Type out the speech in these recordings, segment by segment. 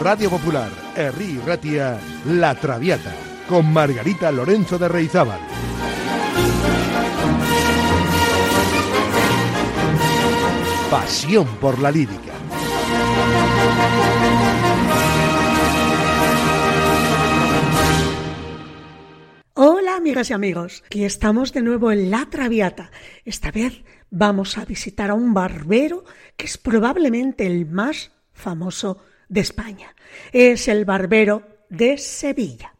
Radio Popular, Herri Ratia, La Traviata, con Margarita Lorenzo de Reizábal. Pasión por la lírica. Hola amigas y amigos, aquí estamos de nuevo en La Traviata. Esta vez vamos a visitar a un barbero que es probablemente el más famoso de España. Es el Barbero de Sevilla.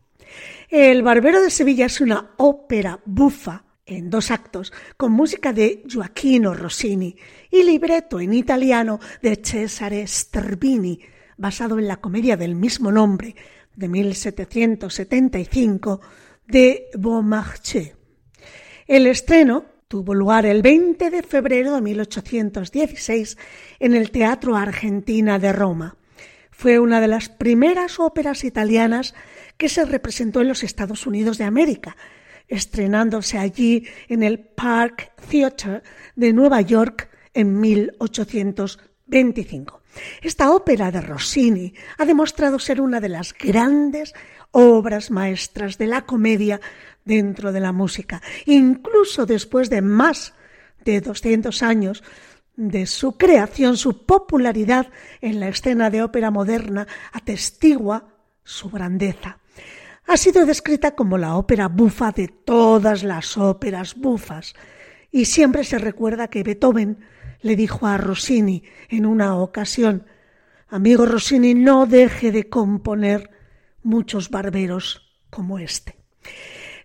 El Barbero de Sevilla es una ópera bufa en dos actos con música de Gioacchino Rossini y libreto en italiano de Cesare Sterbini, basado en la comedia del mismo nombre de 1775 de Beaumarchais. El estreno tuvo lugar el 20 de febrero de 1816 en el Teatro Argentina de Roma. Fue una de las primeras óperas italianas que se representó en los Estados Unidos de América, estrenándose allí en el Park Theatre de Nueva York en 1825. Esta ópera de Rossini ha demostrado ser una de las grandes obras maestras de la comedia dentro de la música. Incluso después de más de 200 años de su creación, su popularidad en la escena de ópera moderna atestigua su grandeza. Ha sido descrita como la ópera bufa de todas las óperas bufas, y siempre se recuerda que Beethoven le dijo a Rossini en una ocasión Amigo Rossini, no deje de componer muchos barberos como este.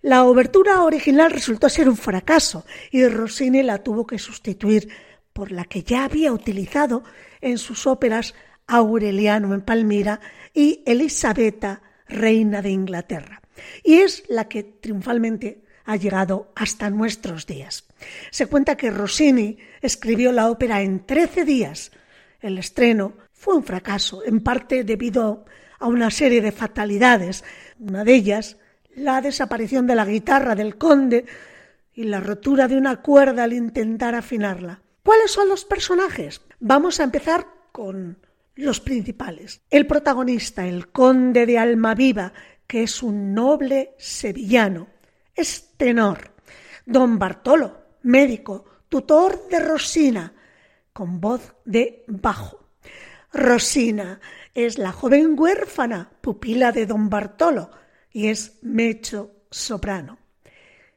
La obertura original resultó ser un fracaso y Rossini la tuvo que sustituir por la que ya había utilizado en sus óperas Aureliano en Palmira y Elisabetta, reina de Inglaterra. Y es la que triunfalmente ha llegado hasta nuestros días. Se cuenta que Rossini escribió la ópera en trece días. El estreno fue un fracaso, en parte debido a una serie de fatalidades. Una de ellas, la desaparición de la guitarra del conde y la rotura de una cuerda al intentar afinarla. ¿Cuáles son los personajes? Vamos a empezar con los principales. El protagonista, el conde de Almaviva, que es un noble sevillano, es tenor. Don Bartolo, médico, tutor de Rosina, con voz de bajo. Rosina es la joven huérfana, pupila de don Bartolo, y es mecho soprano.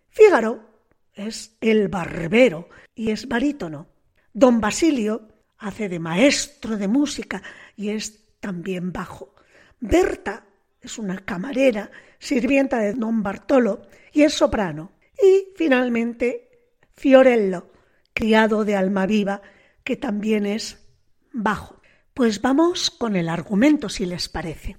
Fígaro es el barbero y es barítono. Don Basilio hace de maestro de música y es también bajo. Berta es una camarera, sirvienta de don Bartolo y es soprano. Y finalmente Fiorello, criado de Almaviva, que también es bajo. Pues vamos con el argumento, si les parece.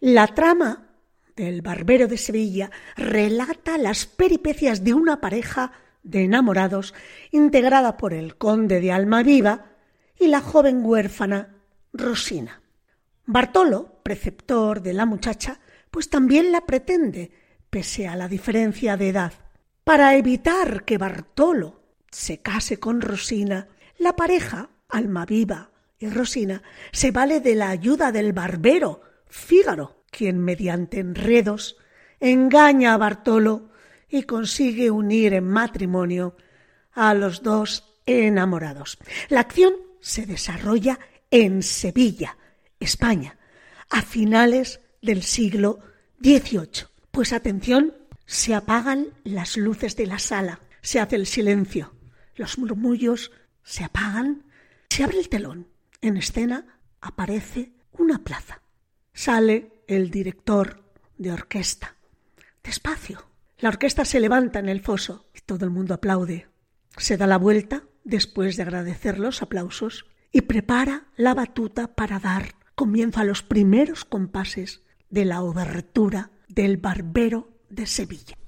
La trama del Barbero de Sevilla relata las peripecias de una pareja de enamorados integrada por el conde de Almaviva y la joven huérfana Rosina. Bartolo, preceptor de la muchacha, pues también la pretende, pese a la diferencia de edad. Para evitar que Bartolo se case con Rosina, la pareja, Almaviva y Rosina, se vale de la ayuda del barbero, Fígaro, quien mediante enredos engaña a Bartolo y consigue unir en matrimonio a los dos enamorados. La acción se desarrolla en Sevilla, España, a finales del siglo XVIII. Pues atención, se apagan las luces de la sala, se hace el silencio, los murmullos se apagan, se abre el telón. En escena aparece una plaza. Sale el director de orquesta. Despacio. La orquesta se levanta en el foso y todo el mundo aplaude. Se da la vuelta después de agradecer los aplausos y prepara la batuta para dar comienzo a los primeros compases de la obertura del Barbero de Sevilla.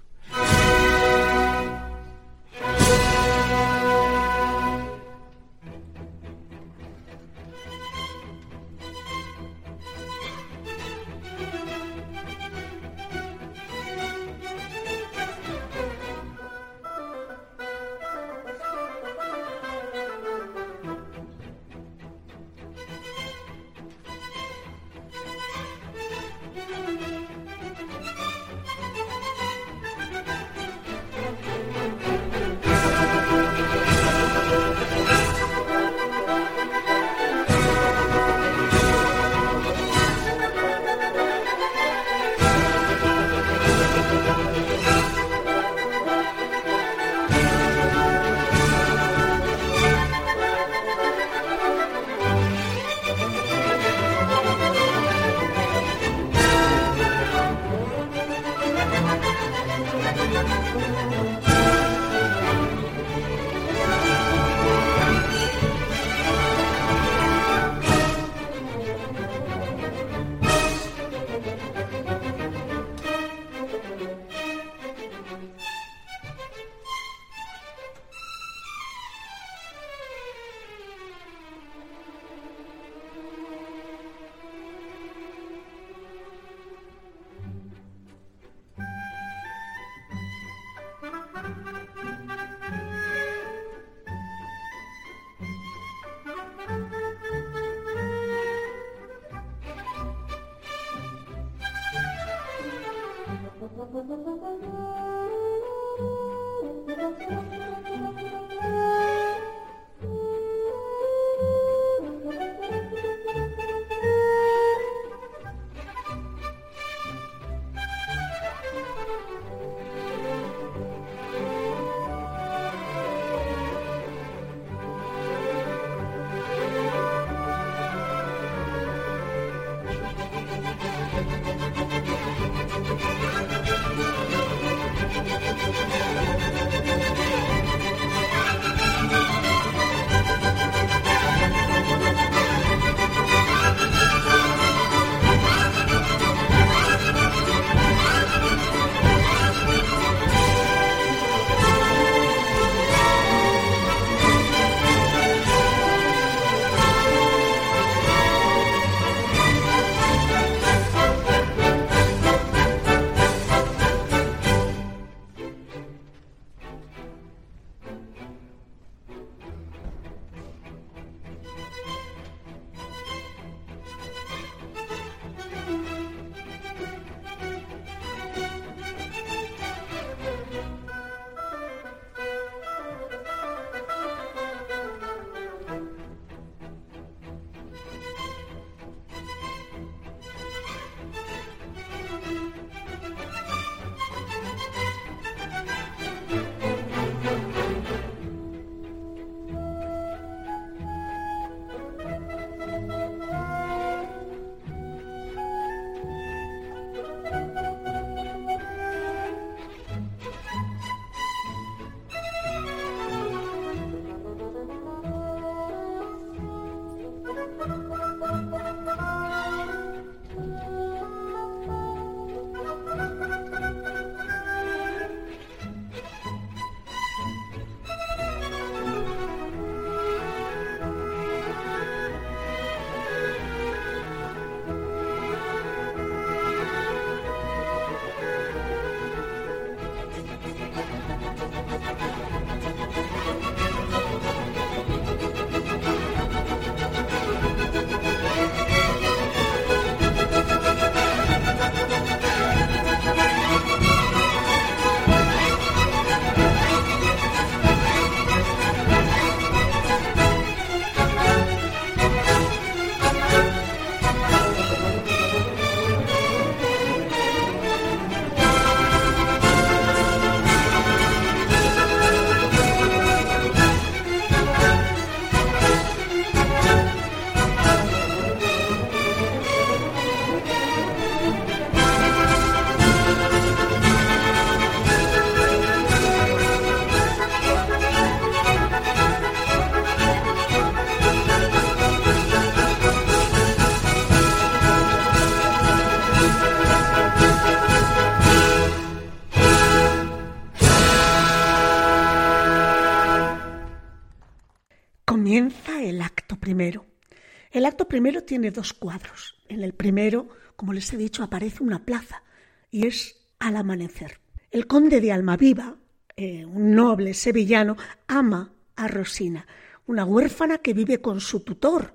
Primero tiene dos cuadros. En el primero, como les he dicho, aparece una plaza y es al amanecer. El conde de Almaviva, eh, un noble sevillano, ama a Rosina, una huérfana que vive con su tutor,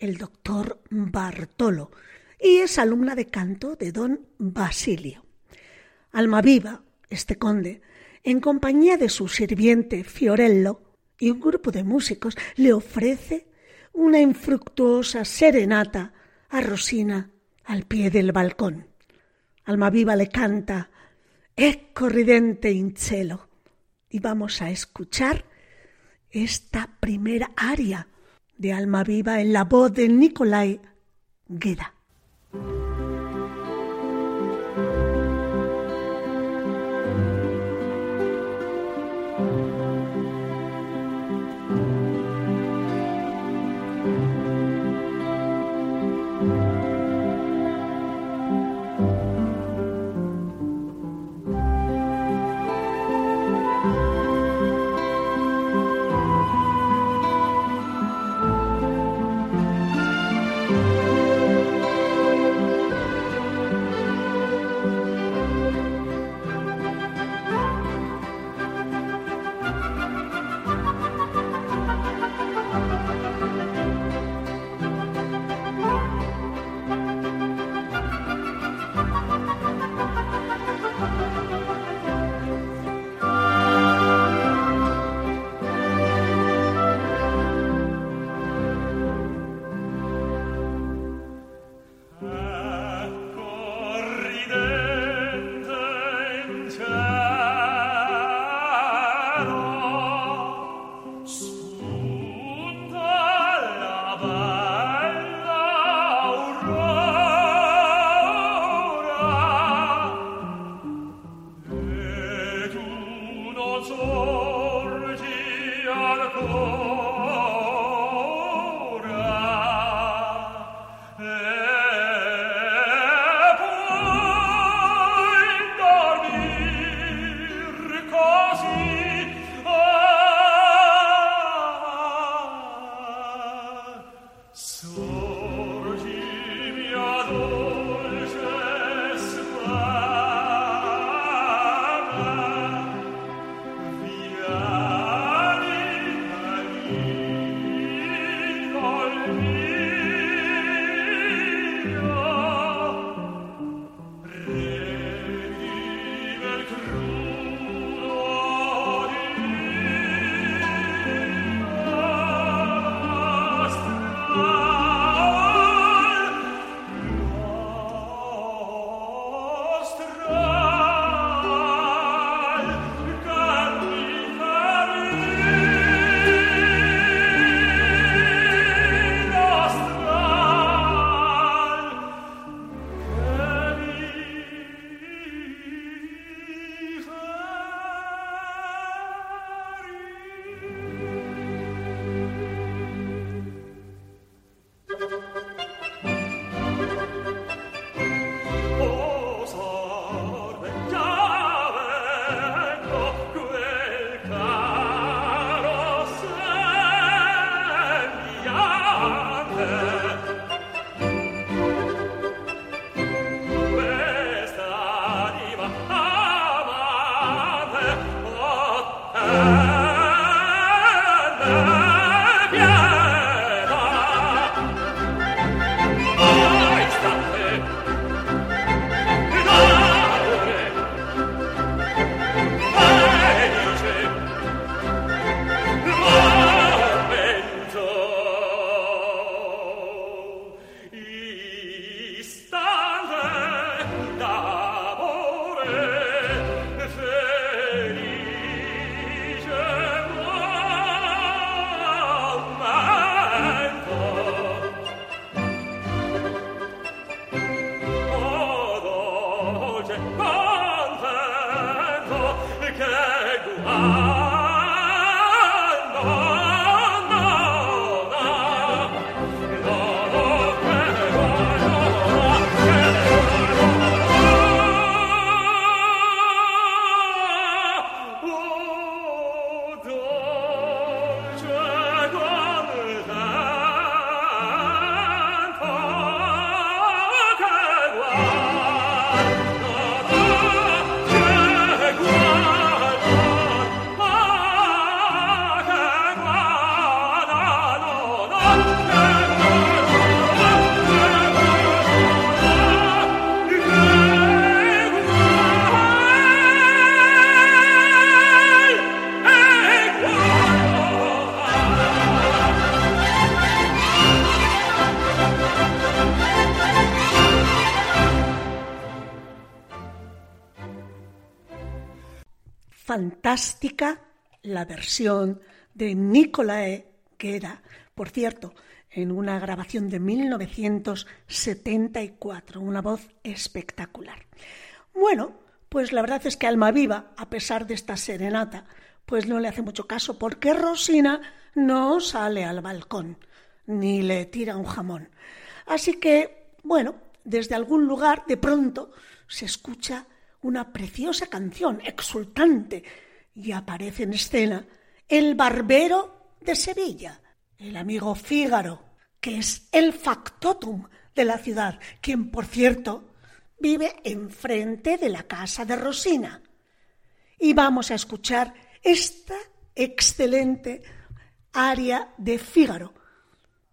el doctor Bartolo, y es alumna de canto de don Basilio. Almaviva, este conde, en compañía de su sirviente Fiorello y un grupo de músicos, le ofrece una infructuosa serenata a Rosina al pie del balcón. Almaviva le canta Ecco ridente in y vamos a escuchar esta primera aria de Almaviva en la voz de Nicolai Gueda. now. La versión de Nicolae Guerra, por cierto, en una grabación de 1974, una voz espectacular. Bueno, pues la verdad es que Alma Viva, a pesar de esta serenata, pues no le hace mucho caso porque Rosina no sale al balcón ni le tira un jamón. Así que, bueno, desde algún lugar de pronto se escucha una preciosa canción exultante y aparece en escena el barbero de Sevilla, el amigo Fígaro, que es el factotum de la ciudad, quien, por cierto, vive enfrente de la casa de Rosina. Y vamos a escuchar esta excelente aria de Fígaro,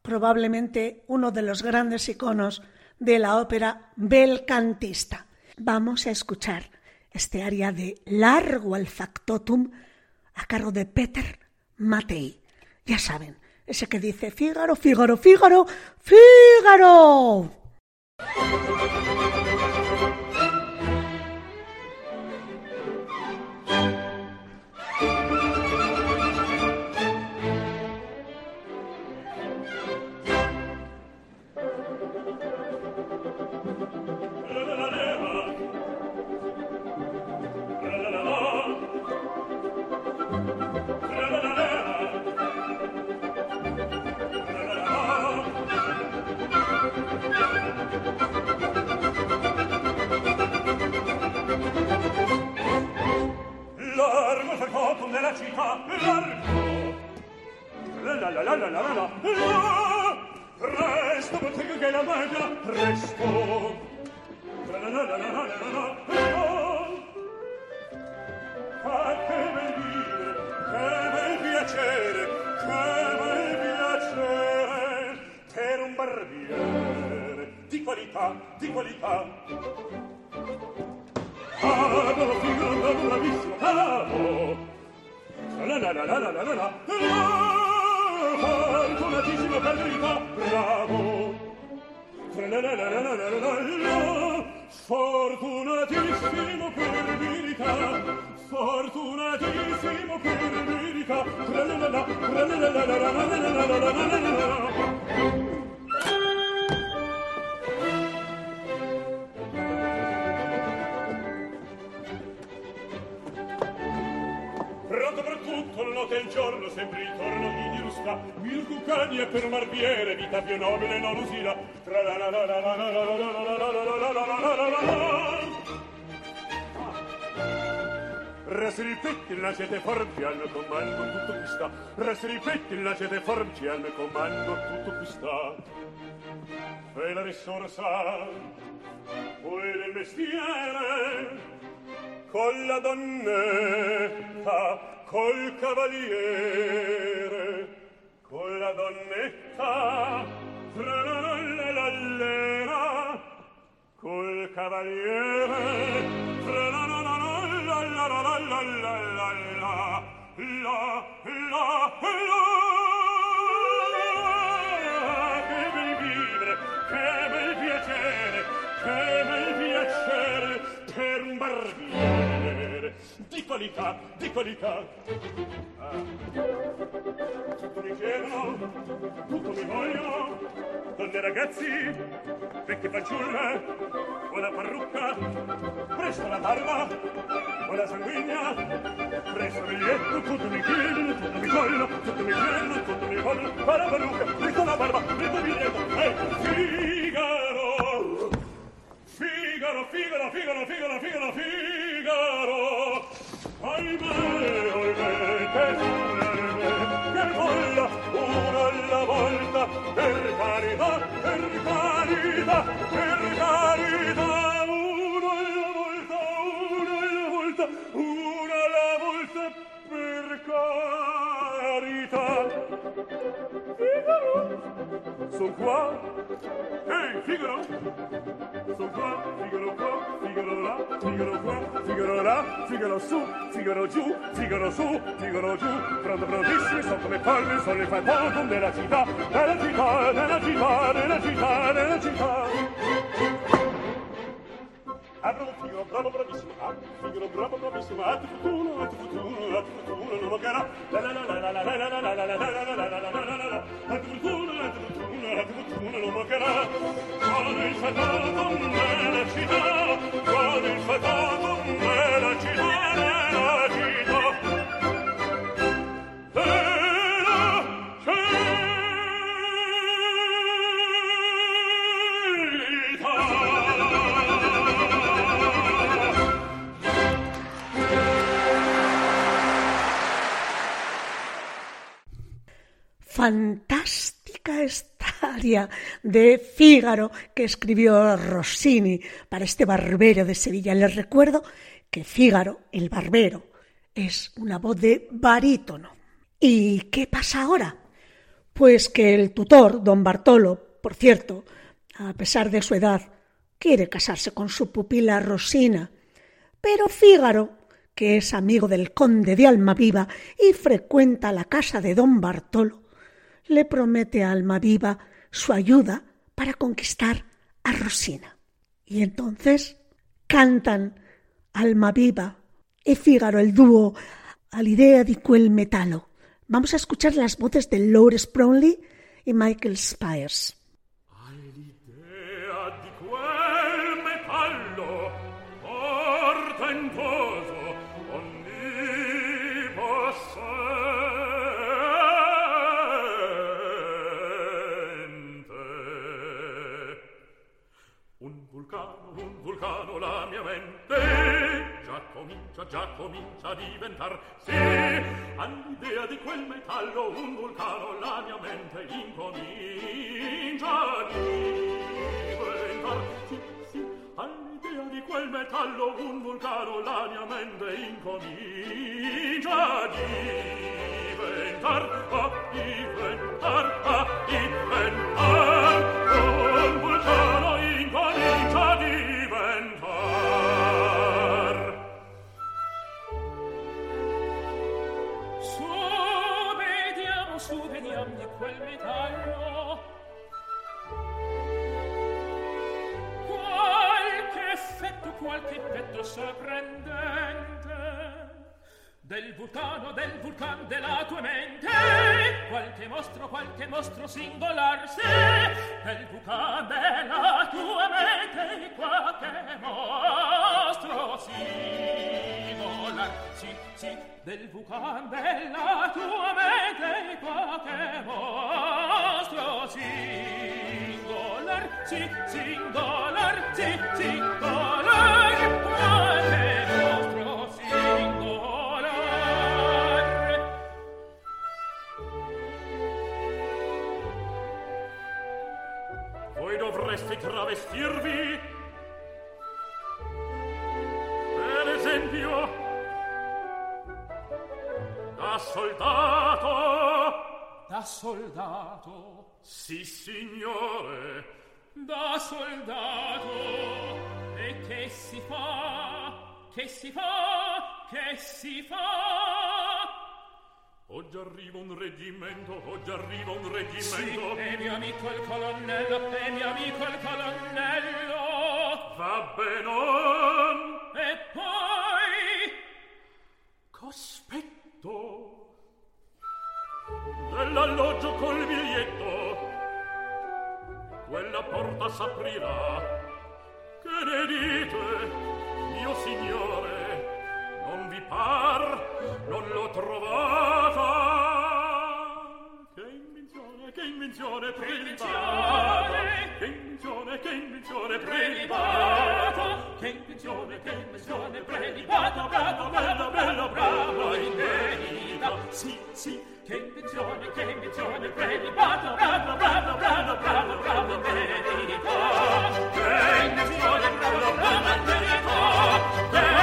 probablemente uno de los grandes iconos de la ópera belcantista vamos a escuchar este aria de largo al factotum a cargo de Peter Matei. Ya saben, ese que dice Fígaro, Fígaro, Fígaro, Fígaro. città largo la la la la la la presto bottega che la maglia presto la la la la la la la ah che bel dire che bel piacere che bel piacere per un barbiere di qualità di qualità ah, no, figlio, bravissimo, bravo! la la la la la la la la fortunatissimo per verità bravo la la la la la la la la fortunatissimo per verità sempre ritorno di giusta mil cucani e per marbiere, vita più nobile non usila. tra la la la la la la la la la la la la la la la Res ripetti la siete forti al comando tutto qui sta Res ripetti la siete forti al comando tutto qui sta E la risorsa Poi del mestiere con la donnetta, col cavaliere, con la donnetta, tra la lallera, col cavaliere, tra la la la la la la la la la la la la la la che bel vivere, che bel piacere, che bel piacere per un barbiere di qualità, di qualità. Ah. Tutto mi chiedono, tutto mi vogliono, donne ragazzi, vecchie fanciulle, buona parrucca, presto la barba, buona sanguigna, presto il biglietto, tutto mi chiedono, tutto mi vogliono, tutto mi chiedono, tutto mi vogliono, parrucca, presto la barba, presto il biglietto, eh, ecco, figa! Figaro, Figaro, Figaro, Figaro, Figaro, Figaro. Ahimè, ahimè. Figaro giù, Figaro su, Figaro giù, pronto prontissimi sotto le palme sono il fantasma della città, della città, della città, della città, della città. Ah, bravo Figaro, bravo bravissimo, ah, Figaro, bravo bravissimo, ah, tu fortuna, tu fortuna, tu fortuna, non lo cara, la la la la. De Fígaro que escribió Rossini para este barbero de Sevilla. Les recuerdo que Fígaro, el barbero, es una voz de barítono. ¿Y qué pasa ahora? Pues que el tutor, don Bartolo, por cierto, a pesar de su edad, quiere casarse con su pupila Rosina. Pero Fígaro, que es amigo del conde de Almaviva y frecuenta la casa de don Bartolo, le promete a Almaviva su ayuda para conquistar a Rosina. Y entonces cantan Almaviva e Fígaro, el dúo All'idea di quel metallo. Vamos a escuchar las voces de Lawrence Brownlee y Michael Spires. Vulcano, un vulcano la mia mente. Già comincia già comincia a diventar Sì, all'idea di quel metallo un vulcano La mia mente incomincia a diventar Sì, sì, all'idea di quel metallo un vulcano La mia mente incomincia a diventar A diventar, a diventar sorprendente del vulcano, del vulcan della tua mente. Qualche mostro, qualche mostro singolar, sì, del vulcan della tua mente. Qualche mostro singolar, sì, sì, del vulcan della tua mente. Qualche mostro singolar, sì, singolar, sì, singolar. Travestirvi Per esempio Da soldato Da soldato, Sì signore. Da soldato, e che si fa, che si fa, che si fa? Oggi arriva un reggimento Oggi arriva un Sì, reggimento è mio amico il colonnello, è mio amico il colonnello. Va benon E poi, Cospetto. Dell'alloggio col biglietto. Quella porta s'aprirà. Che ne dite, mio signore par non l'ho trovata che invenzione che invenzione prelibata. che invenzione che invenzione prelibata. Che invenzione che invenzione prelibata bravo bravo bello bravo invenita. Sì sì. Che invenzione che invenzione prelibata. Bravo bravo bravo bravo bravo benedita che invenzione bravo bravo benedita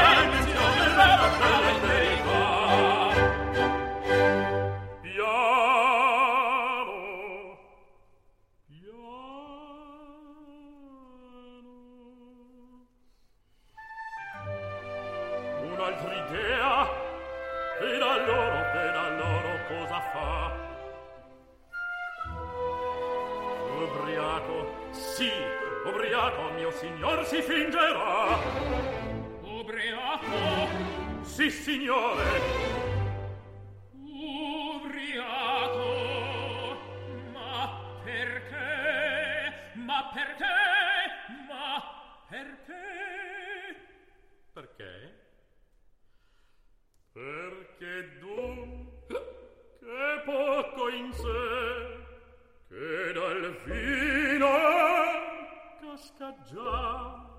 Idea? E da loro, e da loro cosa fa? Ubriaco, sì, ubriaco, mio signor si fingerà. Ubriaco, Sì, signore, che dal vino casca già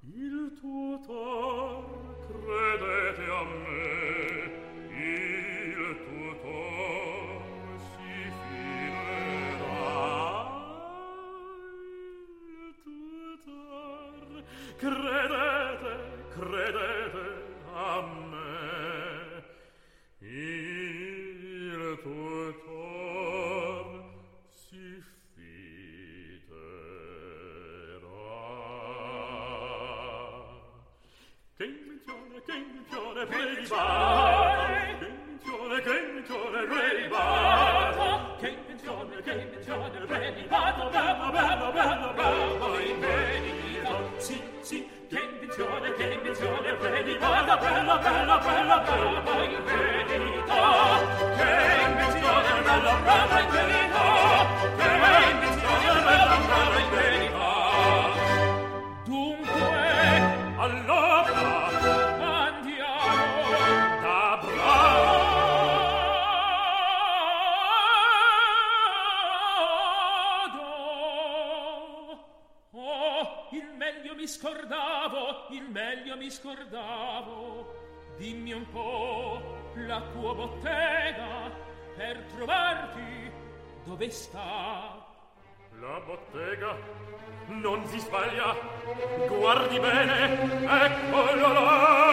il tutor credete a me Reibach. Che pensione, che pensione, Reibach. Che pensione, che pensione, Reibach. Bravo, bravo, bravo, bravo, in merito. Sì, sì, che pensione, che pensione, Reibach. Bella, bella, bella, bravo, in merito. Che pensione, bella, bravo, in merito. Scordavo, dimmi un po' la tua bottega per trovarti dove sta. La bottega non si sbaglia guardi bene eccolo là.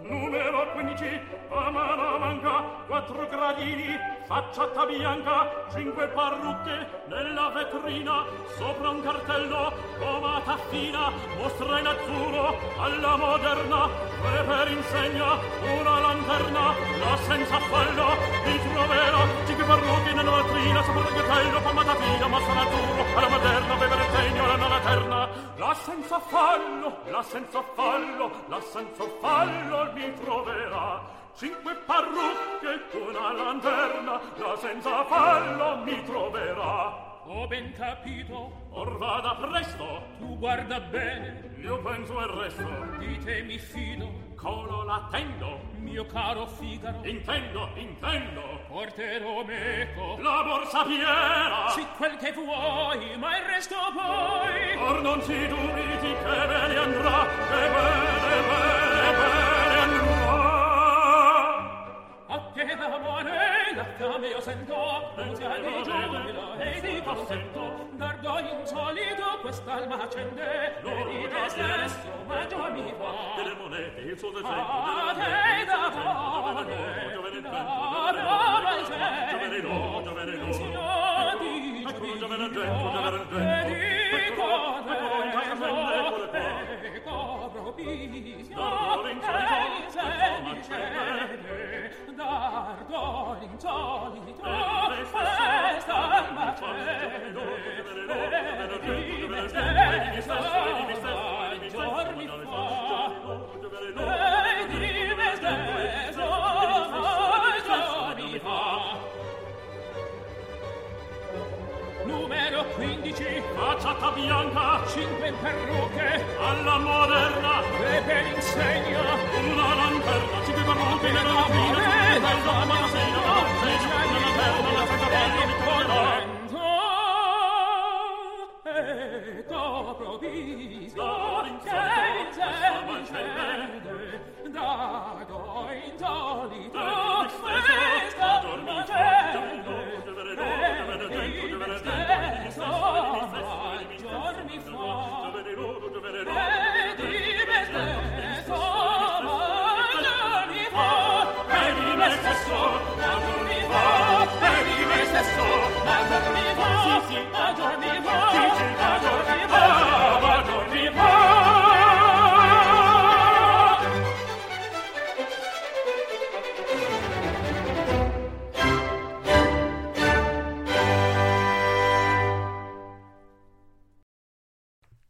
Numero 15 a mano manca quattro gradini facciata bianca cinque parrucche nella vetrina sopra un cartello gomata fina mostra in azzurro alla moderna e per insegna una lanterna la senza fallo mi troverò cinque parrucche nella vetrina sopra un cartello gomata fina mostra in azzurro alla moderna e per insegna una lanterna la senza fallo la senza fallo la senza fallo mi troverà cinque parrucche una lanterna la senza fallo mi troverà. Ho ben capito. Or vada presto. Tu guarda bene. Io penso il resto. Di te mi fido. Colo l'attendo mio caro Figaro. Intendo intendo. Porterò meco. La borsa piena sì quel che vuoi ma il resto poi. Or non si dubiti che bene andrà. Che bene bene bene Come io sento, l'ansia di giovane e di passento, d'ardo insolito quest'alma accende, e di te stesso mi fa. Delle monete il suo defetto, a te da fare, giovane vento, giovane vento, giovane di giovane giovane vento, giovane vento, e di code, e cobro pisio, e sembra dardo l'insolito festa al macello e di me stesso giorni fa quindici, facciata bianca, cinque perruche, alla moderna, e per insegna, una lanterna, cinque barrote, una rovina, una bella mansina, e c'è una lanterna, una fretta correndo. E dopo viso, che incendi, da goindolito, festa dormite,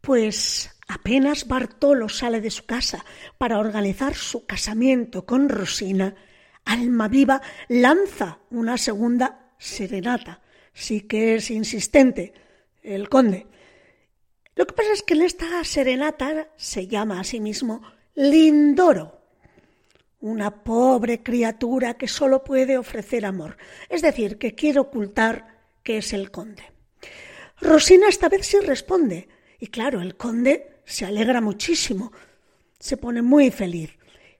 Pues apenas Bartolo sale de su casa para organizar su casamiento con Rosina, Almaviva lanza una segunda serenata. Sí que es insistente el conde. Lo que pasa es que en esta serenata se llama a sí mismo Lindoro, una pobre criatura que solo puede ofrecer amor, es decir, que quiere ocultar que es el conde. Rosina esta vez sí responde, y claro, el conde se alegra muchísimo, se pone muy feliz.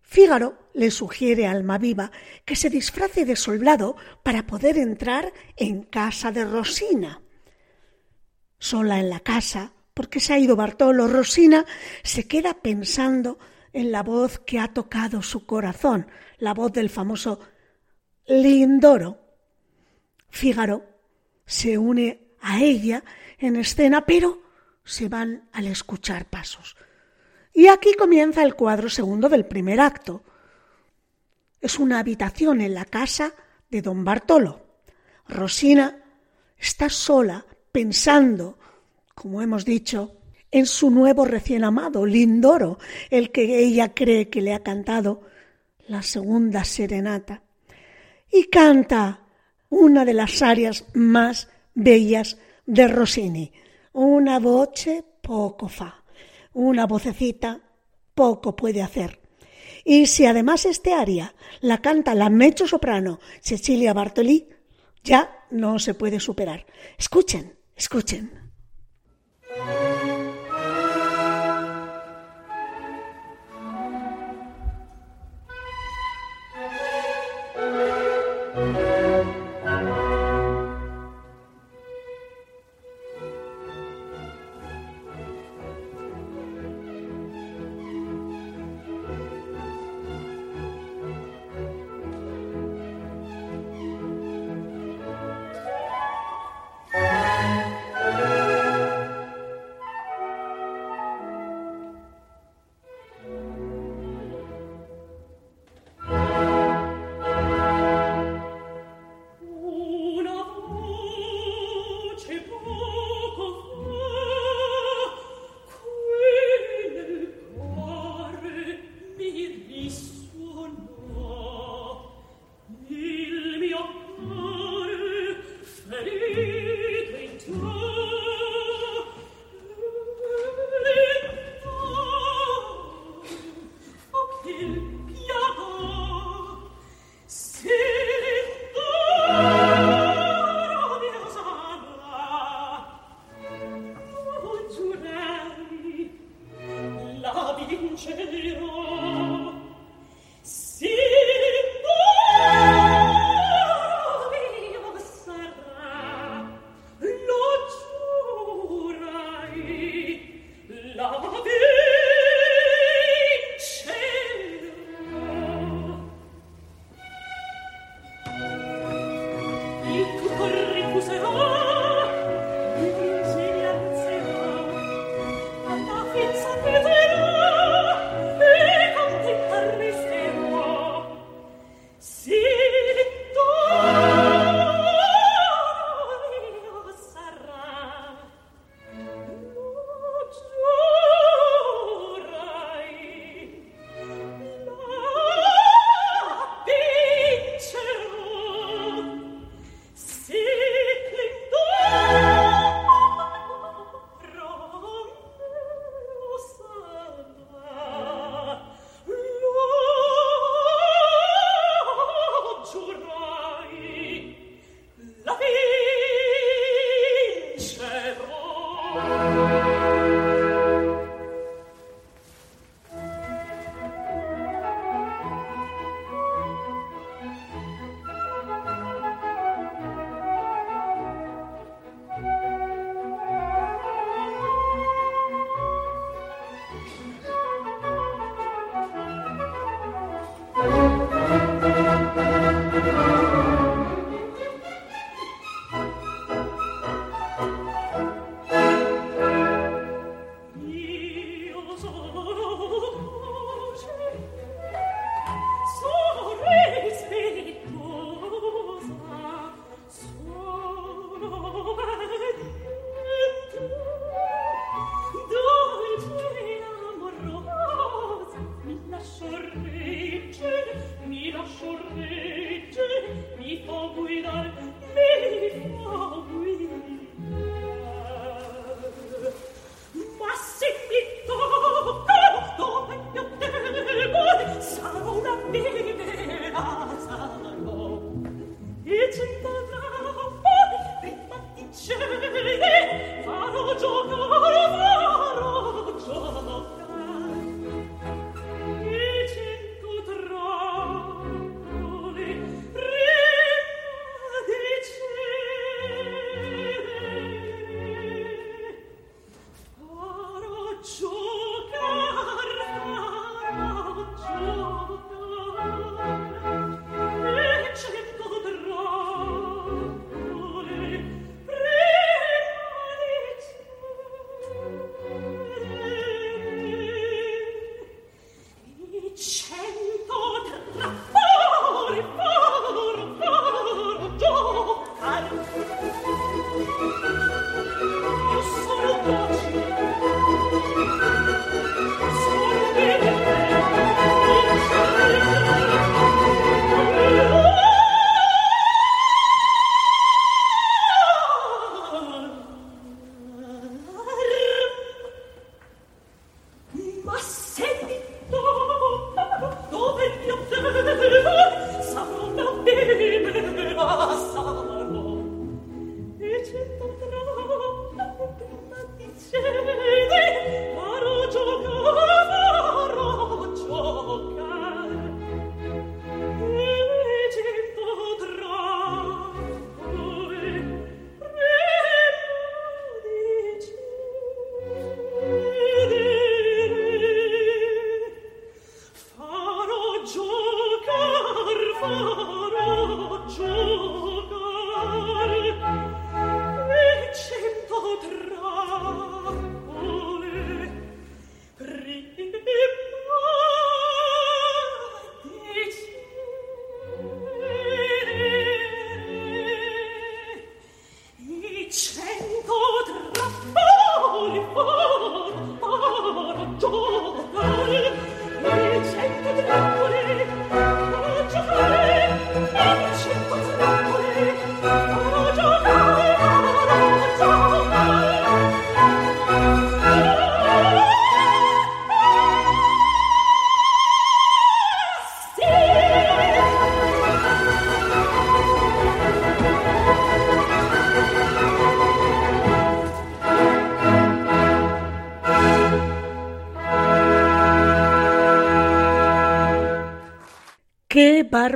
Fígaro le sugiere a Almaviva que se disfrace de soldado para poder entrar en casa de Rosina. Sola en la casa, porque se ha ido Bartolo, Rosina se queda pensando en la voz que ha tocado su corazón, la voz del famoso Lindoro. Fígaro se une a ella en escena, pero se van al escuchar pasos. Y aquí comienza el cuadro segundo del primer acto. Es una habitación en la casa de don Bartolo. Rosina está sola pensando, como hemos dicho, en su nuevo recién amado, Lindoro, el que ella cree que le ha cantado la segunda serenata. Y canta una de las arias más bellas de Rossini, una voce poco fa, una vocecita poco puede hacer. Y si además este aria la canta la mezzo soprano Cecilia Bartoli, ya no se puede superar. Escuchen, escuchen.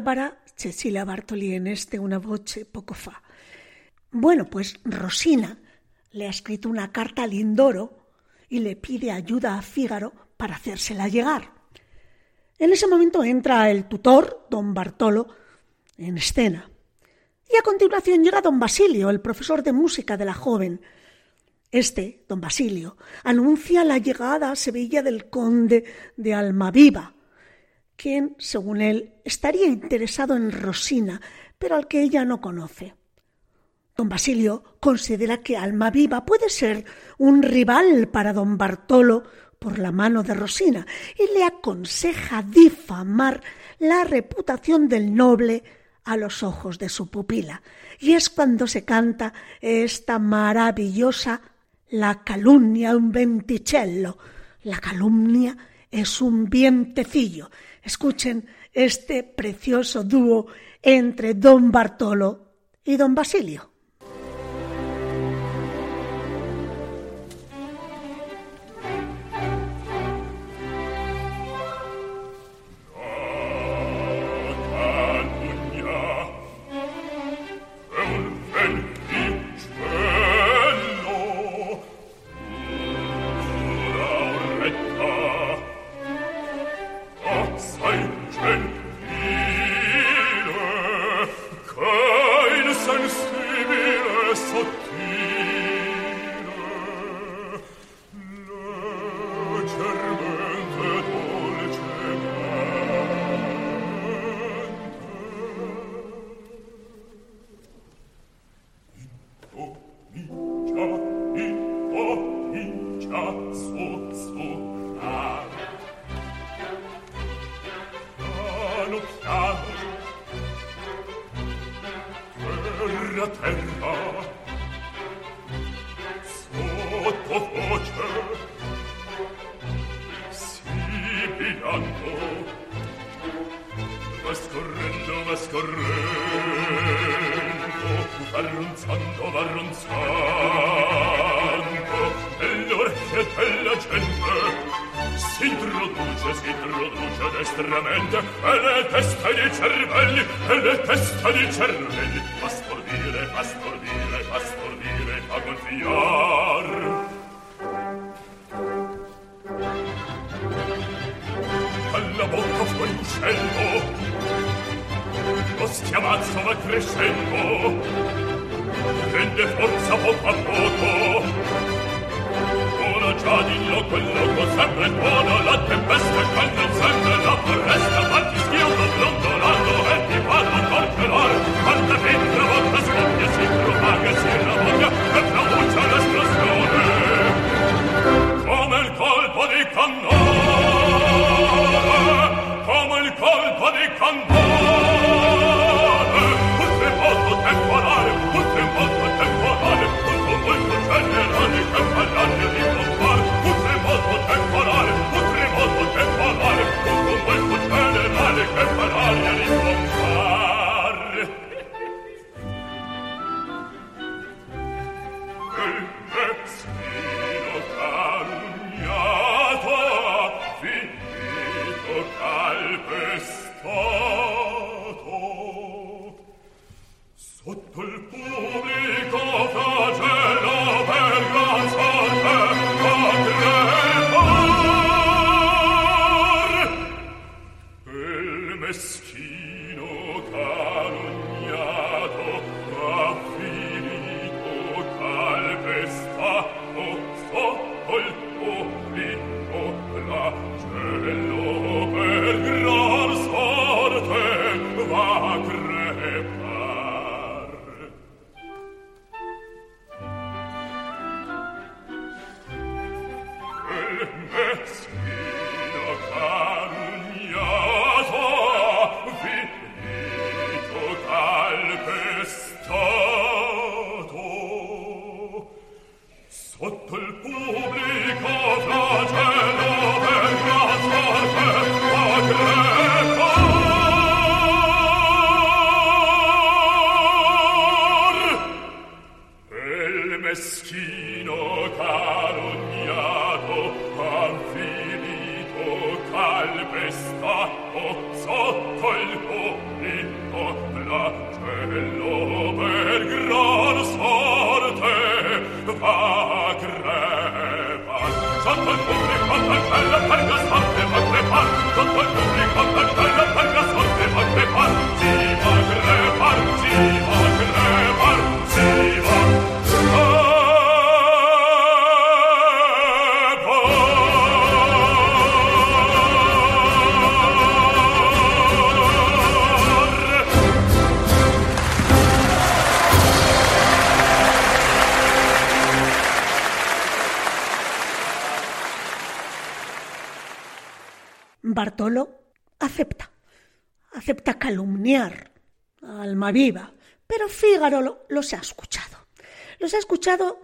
Bárbara Cecilia Bartoli en este una voce poco fa. Bueno, pues Rosina le ha escrito una carta a Lindoro y le pide ayuda a Fígaro para hacérsela llegar. En ese momento entra el tutor, don Bartolo, en escena. Y a continuación llega don Basilio, el profesor de música de la joven. Este, don Basilio, anuncia la llegada a Sevilla del conde de Almaviva, quien, según él, estaría interesado en Rosina, pero al que ella no conoce. Don Basilio considera que Almaviva puede ser un rival para don Bartolo por la mano de Rosina y le aconseja difamar la reputación del noble a los ojos de su pupila. Y es cuando se canta esta maravillosa La calumnia un venticello. La calumnia es un vientecillo. Escuchen este precioso dúo entre don Bartolo y don Basilio. schiamazzo va crescendo. Prende forza poco a poco. Ora già di loco in loco sempre buona la tempesta calma sempre la foresta ma ti schiondo rondolando e ti vado a torcerò quanta vita Italia di fronte a Almaviva, pero Fígaro los ha escuchado. Los ha escuchado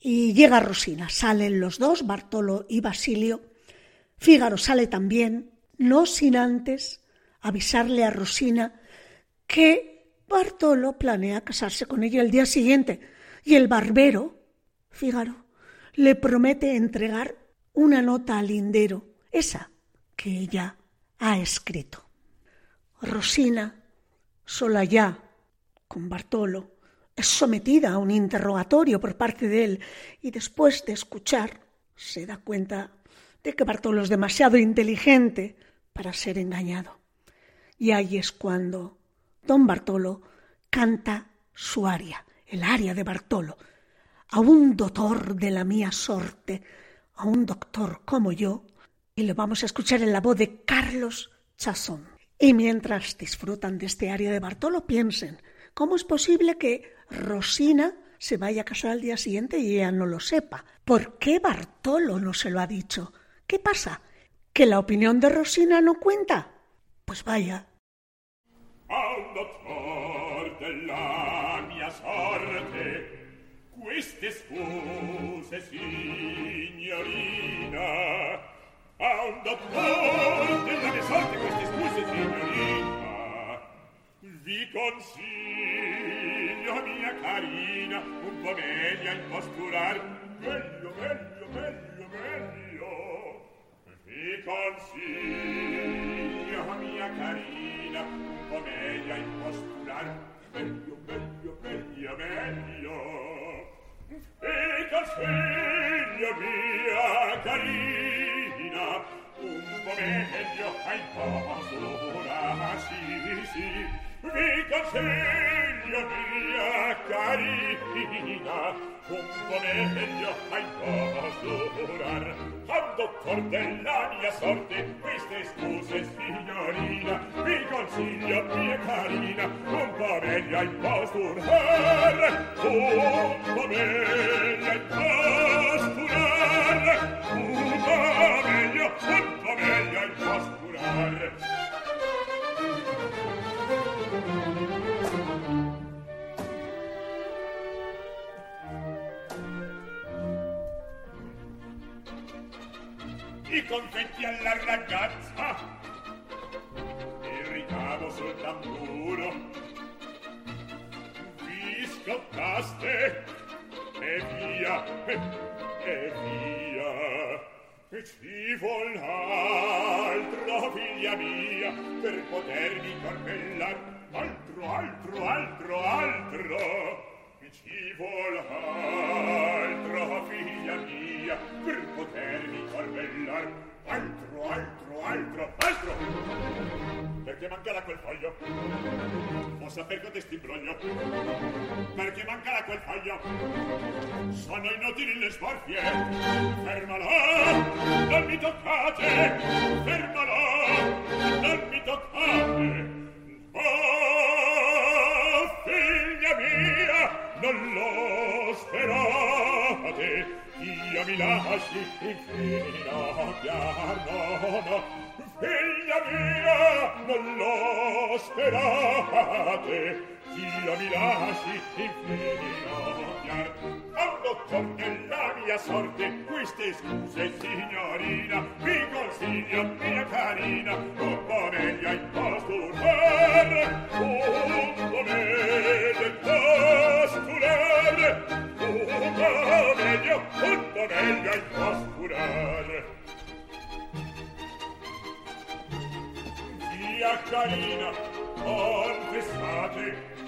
y llega Rosina. Salen los dos, Bartolo y Basilio. Fígaro sale también, no sin antes avisarle a Rosina que Bartolo planea casarse con ella el día siguiente y el barbero, Fígaro, le promete entregar una nota al lindero, esa que ella ha escrito. Rosina, sola ya, con Bartolo, es sometida a un interrogatorio por parte de él y después de escuchar se da cuenta de que Bartolo es demasiado inteligente para ser engañado. Y ahí es cuando don Bartolo canta su aria, el aria de Bartolo, a un doctor de la mía sorte, a un doctor como yo, y lo vamos a escuchar en la voz de Carlos Chazón. Y mientras disfrutan de este área de Bartolo, piensen, ¿cómo es posible que Rosina se vaya a casar al día siguiente y ella no lo sepa? ¿Por qué Bartolo no se lo ha dicho? ¿Qué pasa? ¿Que la opinión de Rosina no cuenta? Pues vaya. queste scuse, signorina, a un della mia sorte Vi consiglio, mia carina, un po' meglio imposturar. Meglio, meglio, meglio, meglio. Vi consiglio, mia carina, un po' meglio imposturar. Meglio, meglio, meglio, meglio. Vi consiglio, mia carina, un po' meglio a imposturar. Sì, sì mi consiglio mia carina un pomeglio hai posto posturar quando for della mia sorte queste scuse signorina mi consiglio mia carina un pomeglio hai posturar un pomeglio hai posturar confetti alla ragazza. E ricavo sul tamburo. Vi scottaste e via e via. E ci vuol altro figlia mia per potermi corpellar altro altro altro altro. Ci vuol altro figlia mia per potermi corpellar altro, altro, altro, altro! Perché mancherà quel foglio? Può saper cotesti imbroglio? Perché mancherà quel foglio? Sono inutili le smorfie! Fermalo! Non mi toccate! Fermalo! Non mi toccate! Oh, figlia mia! Non lo sperate! Io mi lasci in fila piano, no, figlia mia non lo sperate. Io mi lasci in figlia quando tornerà mia sorte queste scuse signorina vi consiglio mia carina un po' meglio hai posto un un po' meglio hai posto un un po' meglio un po' meglio hai posto mia carina confessate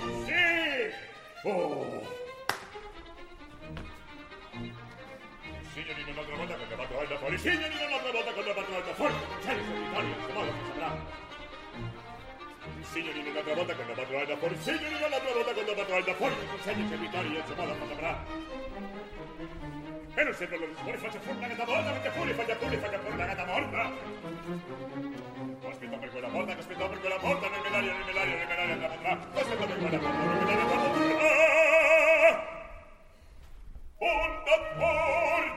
Sì! Oh! Signorina un'altra volta con la patrolda fuori! Signorina un'altra volta con la patrolda fuori! C'è il solitario, se no lo saprà! Signorina un'altra volta con la da fuori! Signorina un'altra volta con la patrolda fuori! C'è il solitario, se no lo saprà! E non sembra lo rumore, faccia fuori la gata morta, perché fuori, faccia fuori, faccia fuori la gata morta! aspettò per quella porta, che aspettò per quella porta, nel melario, nel melario, nel medaglio andrà, andrà, aspettò per quella porta, nel medaglio, nel medaglio,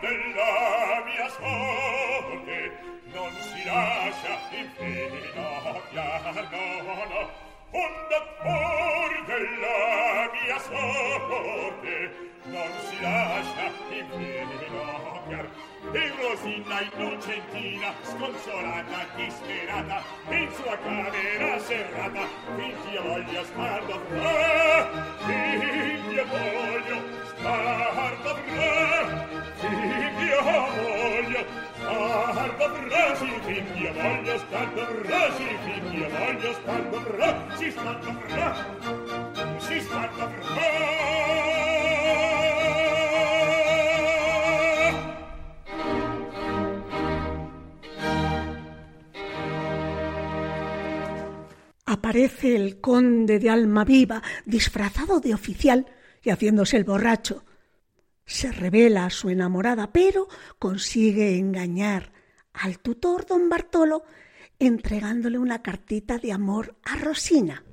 della mia sorte, non si lascia in fila, no, no, Rosina innocentina, sconsolata, disperata, in sua camera serrata, figlia voglia star d'avrà, figlia voglio star d'avrà, eh, figlia voglio eh, si si. Aparece el conde de Almaviva disfrazado de oficial y haciéndose el borracho. Se revela a su enamorada, pero consigue engañar al tutor don Bartolo entregándole una cartita de amor a Rosina.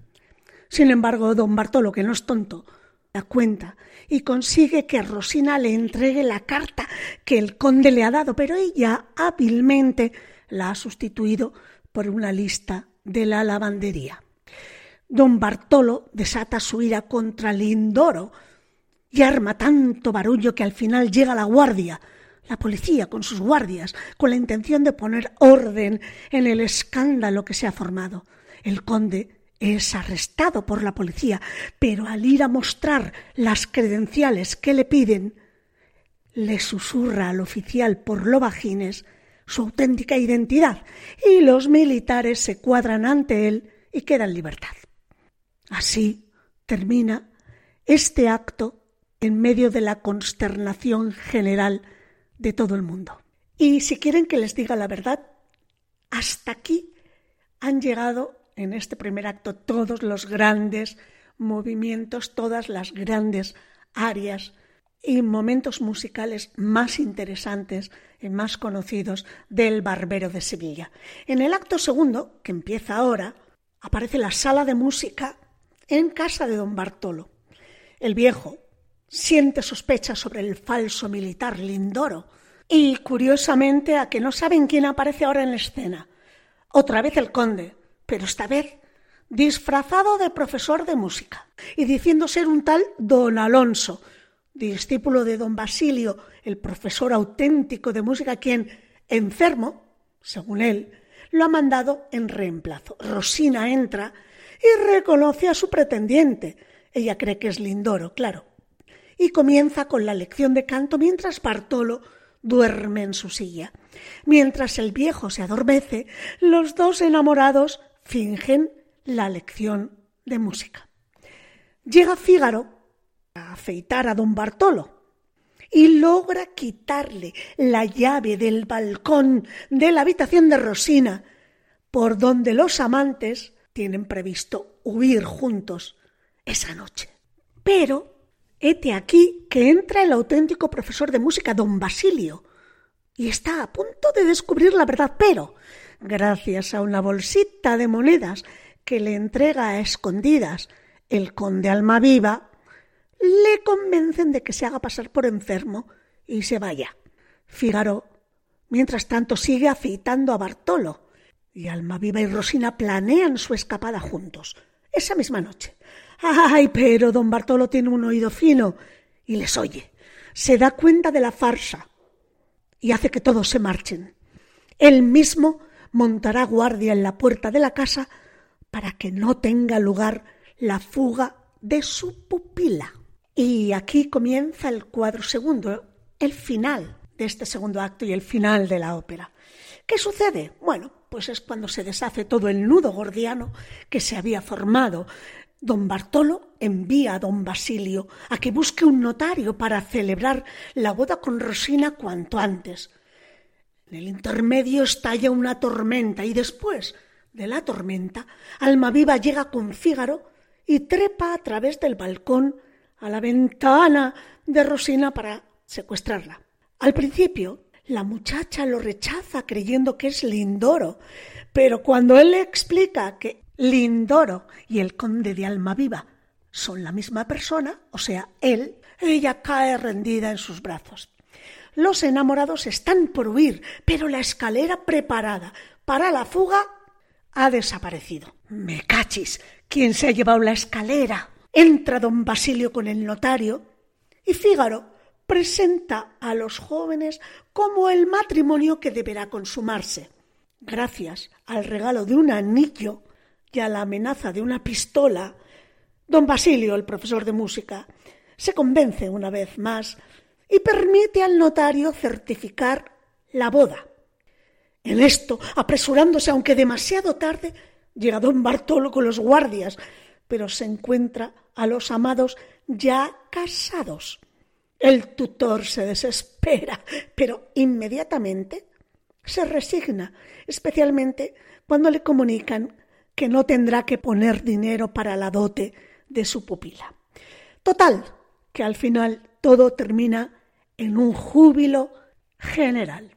Sin embargo, don Bartolo, que no es tonto, da cuenta y consigue que Rosina le entregue la carta que el conde le ha dado, pero ella hábilmente la ha sustituido por una lista de la lavandería. Don Bartolo desata su ira contra Lindoro y arma tanto barullo que al final llega la guardia, la policía con sus guardias, con la intención de poner orden en el escándalo que se ha formado. El conde es arrestado por la policía, pero al ir a mostrar las credenciales que le piden, le susurra al oficial por lo bajines su auténtica identidad y los militares se cuadran ante él y queda en libertad. Así termina este acto en medio de la consternación general de todo el mundo. Y si quieren que les diga la verdad, hasta aquí han llegado en este primer acto todos los grandes movimientos, todas las grandes áreas y momentos musicales más interesantes y más conocidos del Barbero de Sevilla. En el acto segundo, que empieza ahora, aparece la sala de música en casa de don Bartolo. El viejo siente sospechas sobre el falso militar Lindoro y, curiosamente, a que no saben quién aparece ahora en la escena. Otra vez el conde, pero esta vez disfrazado de profesor de música y diciendo ser un tal don Alonso, discípulo de don Basilio, el profesor auténtico de música, quien, enfermo, según él, lo ha mandado en reemplazo. Rosina entra y reconoce a su pretendiente. Ella cree que es Lindoro, claro. Y comienza con la lección de canto mientras Bartolo duerme en su silla. Mientras el viejo se adormece, los dos enamorados fingen la lección de música. Llega Fígaro a afeitar a don Bartolo y logra quitarle la llave del balcón de la habitación de Rosina, por donde los amantes tienen previsto huir juntos esa noche. Pero hete aquí que entra el auténtico profesor de música, don Basilio, y está a punto de descubrir la verdad, pero gracias a una bolsita de monedas que le entrega a escondidas el conde Almaviva, le convencen de que se haga pasar por enfermo y se vaya. Fígaro, mientras tanto, sigue afeitando a Bartolo, y Almaviva y Rosina planean su escapada juntos, esa misma noche. Ay, pero don Bartolo tiene un oído fino y les oye. Se da cuenta de la farsa y hace que todos se marchen. Él mismo montará guardia en la puerta de la casa para que no tenga lugar la fuga de su pupila. Y aquí comienza el cuadro segundo, el final de este segundo acto y el final de la ópera. ¿Qué sucede? Bueno, pues es cuando se deshace todo el nudo gordiano que se había formado. Don Bartolo envía a don Basilio a que busque un notario para celebrar la boda con Rosina cuanto antes. En el intermedio estalla una tormenta y después de la tormenta, Almaviva llega con Fígaro y trepa a través del balcón a la ventana de Rosina para secuestrarla. Al principio, la muchacha lo rechaza creyendo que es Lindoro, pero cuando él le explica que Lindoro y el conde de Almaviva son la misma persona, o sea, él, ella cae rendida en sus brazos. Los enamorados están por huir, pero la escalera preparada para la fuga ha desaparecido. Me cachis, ¿quién se ha llevado la escalera? Entra don Basilio con el notario y Fígaro presenta a los jóvenes como el matrimonio que deberá consumarse. Gracias al regalo de un anillo y a la amenaza de una pistola, don Basilio, el profesor de música, se convence una vez más y permite al notario certificar la boda. En esto, apresurándose, aunque demasiado tarde, llega don Bartolo con los guardias, pero se encuentra a los amados ya casados. El tutor se desespera, pero inmediatamente se resigna, especialmente cuando le comunican que no tendrá que poner dinero para la dote de su pupila. Total, que al final todo termina en un júbilo general.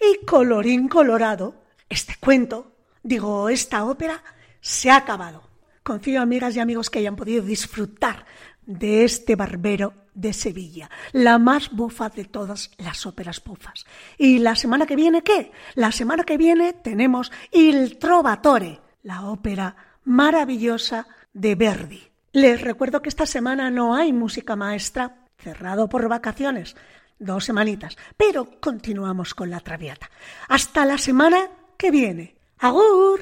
Y colorín colorado, este cuento, digo, esta ópera, se ha acabado. Confío, amigas y amigos, que hayan podido disfrutar de este barbero de Sevilla, la más bufa de todas las óperas bufas. ¿Y la semana que viene qué? La semana que viene tenemos Il Trovatore, la ópera maravillosa de Verdi. Les recuerdo que esta semana no hay música maestra, cerrado por vacaciones, dos semanitas, pero continuamos con la traviata. Hasta la semana que viene. ¡Agur!